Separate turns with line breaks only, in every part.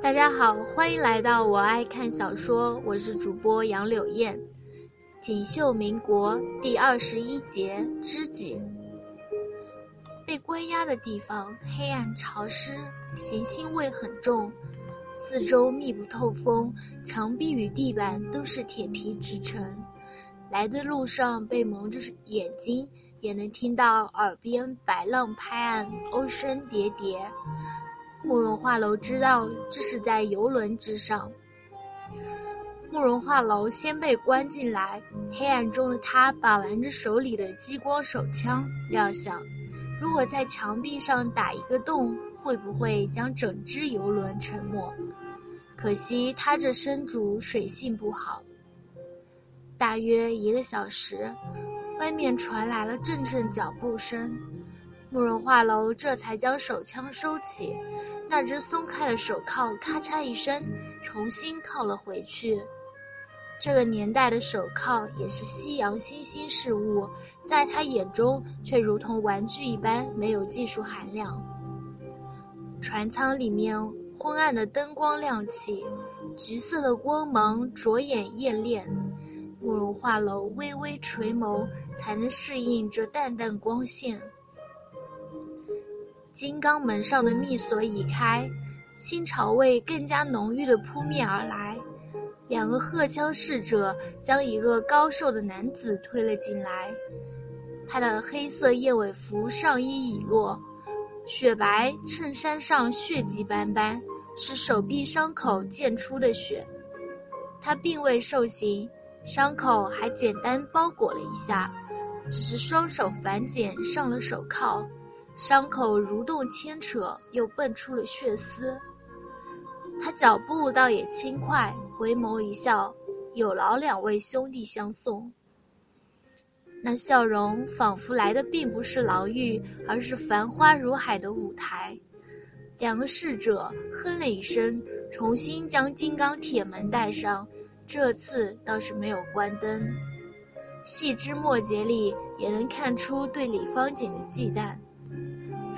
大家好，欢迎来到我爱看小说，我是主播杨柳燕。锦绣民国第二十一节知己。被关押的地方黑暗潮湿，咸腥味很重，四周密不透风，墙壁与地板都是铁皮制成。来的路上被蒙着眼睛，也能听到耳边白浪拍岸，鸥声叠叠。慕容画楼知道这是在游轮之上。慕容画楼先被关进来，黑暗中的他把玩着手里的激光手枪，料想，如果在墙壁上打一个洞，会不会将整只游轮沉没？可惜他这身主水性不好。大约一个小时，外面传来了阵阵脚步声。慕容画楼这才将手枪收起，那只松开的手铐咔嚓一声，重新铐了回去。这个年代的手铐也是西洋新兴事物，在他眼中却如同玩具一般，没有技术含量。船舱里面昏暗的灯光亮起，橘色的光芒着眼艳炼。慕容画楼微微垂眸，才能适应这淡淡光线。金刚门上的密锁已开，新潮味更加浓郁的扑面而来。两个荷枪侍者将一个高瘦的男子推了进来，他的黑色燕尾服上衣已落，雪白衬衫上血迹斑斑，是手臂伤口溅出的血。他并未受刑，伤口还简单包裹了一下，只是双手反剪上了手铐。伤口蠕动牵扯，又蹦出了血丝。他脚步倒也轻快，回眸一笑，有劳两位兄弟相送。那笑容仿佛来的并不是牢狱，而是繁花如海的舞台。两个侍者哼了一声，重新将金刚铁门带上，这次倒是没有关灯。细枝末节里也能看出对李方景的忌惮。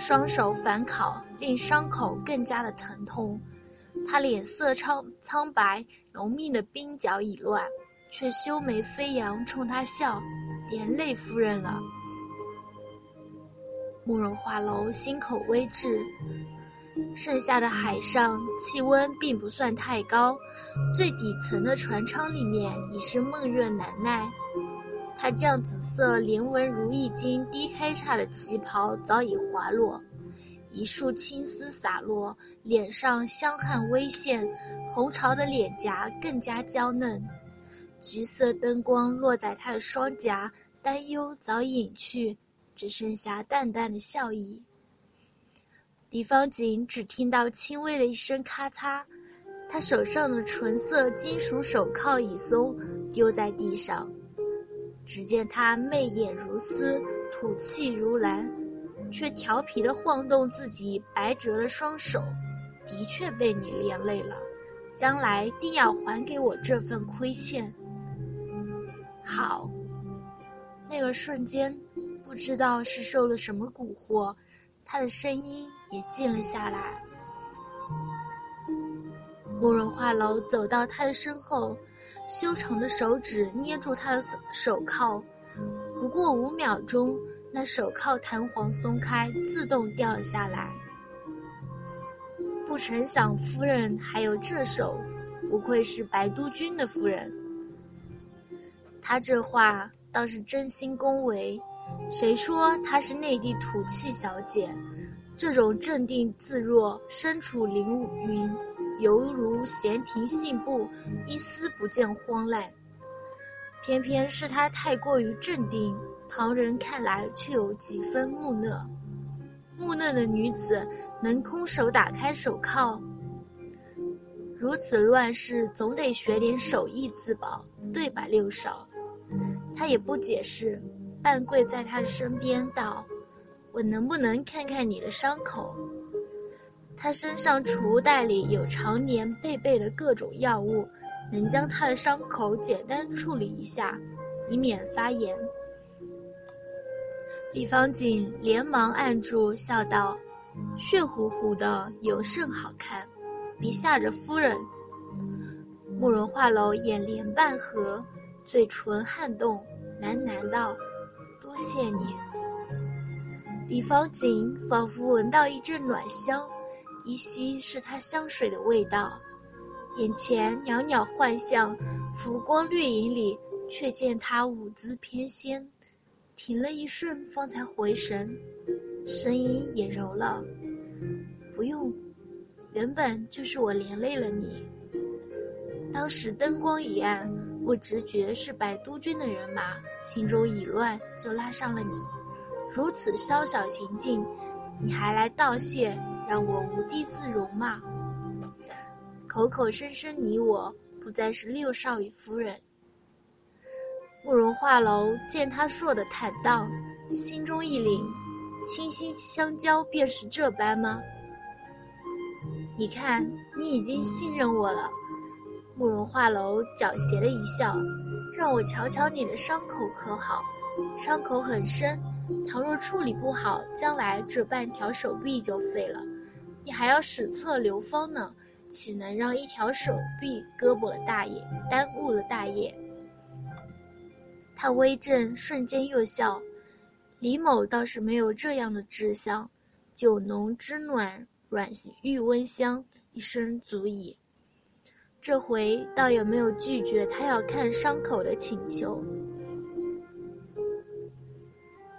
双手反烤，令伤口更加的疼痛。他脸色苍苍白，浓密的鬓角已乱，却修眉飞扬，冲他笑，连累夫人了。慕容画楼心口微滞。盛夏的海上气温并不算太高，最底层的船舱里面已是闷热难耐。他绛紫色连纹如意金低开叉的旗袍早已滑落，一束青丝洒落，脸上香汗微现，红潮的脸颊更加娇嫩。橘色灯光落在他的双颊，担忧早隐去，只剩下淡淡的笑意。李方锦只听到轻微的一声咔嚓，他手上的纯色金属手铐已松，丢在地上。只见他媚眼如丝，吐气如兰，却调皮地晃动自己白折的双手。的确被你连累了，将来定要还给我这份亏欠。好，那个瞬间，不知道是受了什么蛊惑，他的声音也静了下来。慕容画楼走到他的身后。修长的手指捏住他的手手铐，不过五秒钟，那手铐弹簧松开，自动掉了下来。不曾想夫人还有这手，不愧是白督军的夫人。他这话倒是真心恭维，谁说她是内地土气小姐？这种镇定自若，身处凌云。犹如闲庭信步，一丝不见慌乱。偏偏是他太过于镇定，旁人看来却有几分木讷。木讷的女子能空手打开手铐？如此乱世，总得学点手艺自保，对吧，六少？他也不解释，半跪在他的身边道：“我能不能看看你的伤口？”他身上储物袋里有常年备备的各种药物，能将他的伤口简单处理一下，以免发炎。李方锦连忙按住，笑道：“血乎乎的，有甚好看？”别吓着夫人。慕容画楼眼帘半合，嘴唇撼动，喃喃道：“多谢你。”李方锦仿佛闻到一阵暖香，依稀是他香水的味道。眼前袅袅幻象，浮光掠影里，却见他舞姿翩跹。停了一瞬，方才回神，声音也柔了：“不用，原本就是我连累了你。”当时灯光一暗，我直觉是百都军的人马，心中已乱，就拉上了你。如此宵小行径，你还来道谢，让我无地自容吗？口口声声你我，不再是六少爷夫人。慕容画楼见他说的坦荡，心中一凛，倾心相交便是这般吗？你看，你已经信任我了。慕容画楼狡黠的一笑，让我瞧瞧你的伤口可好？伤口很深，倘若处理不好，将来这半条手臂就废了。你还要史册流芳呢，岂能让一条手臂胳膊了大业，耽误了大业？他微怔，瞬间又笑。李某倒是没有这样的志向，酒浓知暖，软玉温香，一生足矣。这回倒也没有拒绝他要看伤口的请求。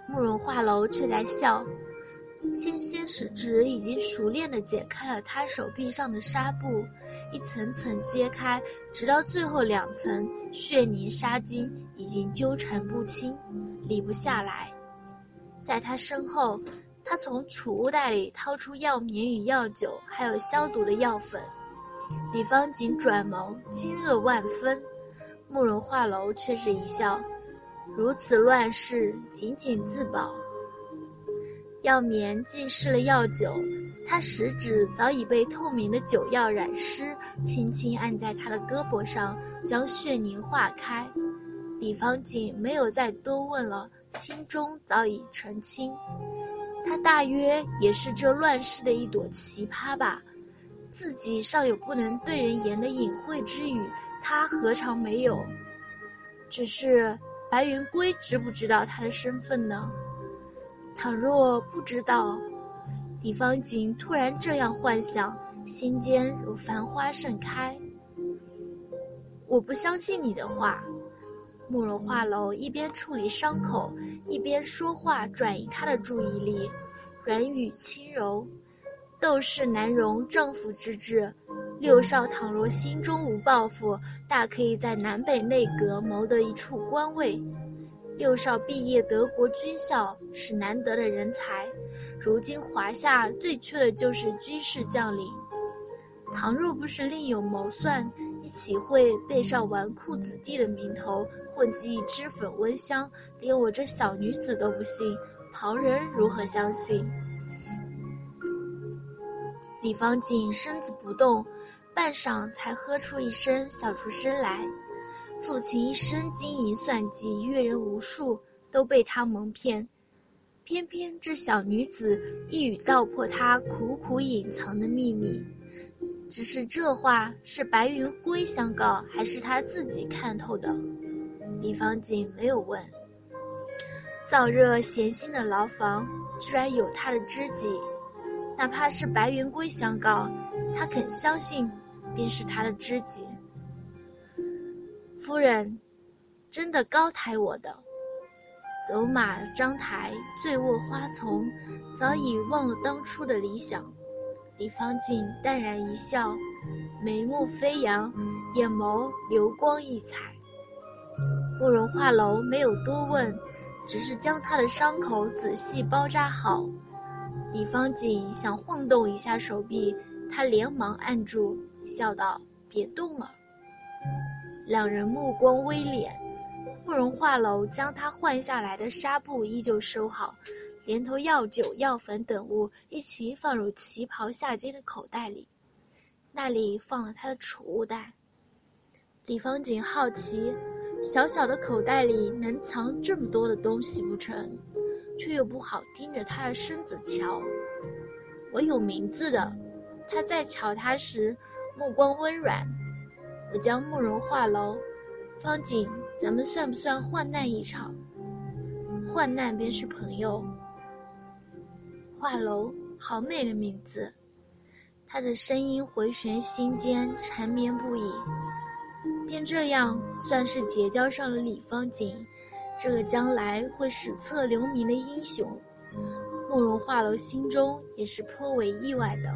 慕容画楼却在笑，纤纤使指已经熟练地解开了他手臂上的纱布，一层层揭开，直到最后两层血泥纱巾已经纠缠不清，理不下来。在他身后，他从储物袋里掏出药棉与药酒，还有消毒的药粉。李方锦转眸，惊愕万分。慕容画楼却是一笑，如此乱世，仅仅自保。药棉浸湿了药酒，他食指早已被透明的酒药染湿，轻轻按在他的胳膊上，将血凝化开。李方锦没有再多问了，心中早已澄清。他大约也是这乱世的一朵奇葩吧。自己尚有不能对人言的隐晦之语，他何尝没有？只是白云归知不知道他的身份呢？倘若不知道，李方景突然这样幻想，心间如繁花盛开。我不相信你的话。慕容画楼一边处理伤口，一边说话转移他的注意力，软语轻柔。斗士难容丈夫之志，六少倘若心中无抱负，大可以在南北内阁谋得一处官位。六少毕业德国军校，是难得的人才，如今华夏最缺的就是军事将领。倘若不是另有谋算，你岂会背上纨绔子弟的名头，混迹脂粉温香？连我这小女子都不信，旁人如何相信？李方锦身子不动，半晌才喝出一声，笑出声来。父亲一生经营算计，阅人无数，都被他蒙骗。偏偏这小女子一语道破他苦苦隐藏的秘密。只是这话是白云归相告，还是他自己看透的？李方锦没有问。燥热闲心的牢房，居然有他的知己。哪怕是白云归相告，他肯相信，便是他的知己。夫人，真的高抬我的。走马张台，醉卧花丛，早已忘了当初的理想。李方静淡然一笑，眉目飞扬，眼眸流光溢彩。慕容画楼没有多问，只是将他的伤口仔细包扎好。李方锦想晃动一下手臂，他连忙按住，笑道：“别动了。”两人目光微敛，慕容画楼将他换下来的纱布依旧收好，连同药酒、药粉等物一起放入旗袍下襟的口袋里，那里放了他的储物袋。李方锦好奇，小小的口袋里能藏这么多的东西不成？却又不好盯着他的身子瞧。我有名字的，他在瞧他时，目光温软。我将慕容画楼，方景，咱们算不算患难一场？患难便是朋友。画楼，好美的名字。他的声音回旋心间，缠绵不已。便这样，算是结交上了李方景，这个将来会史册留名的英雄。慕容画楼心中也是颇为意外的。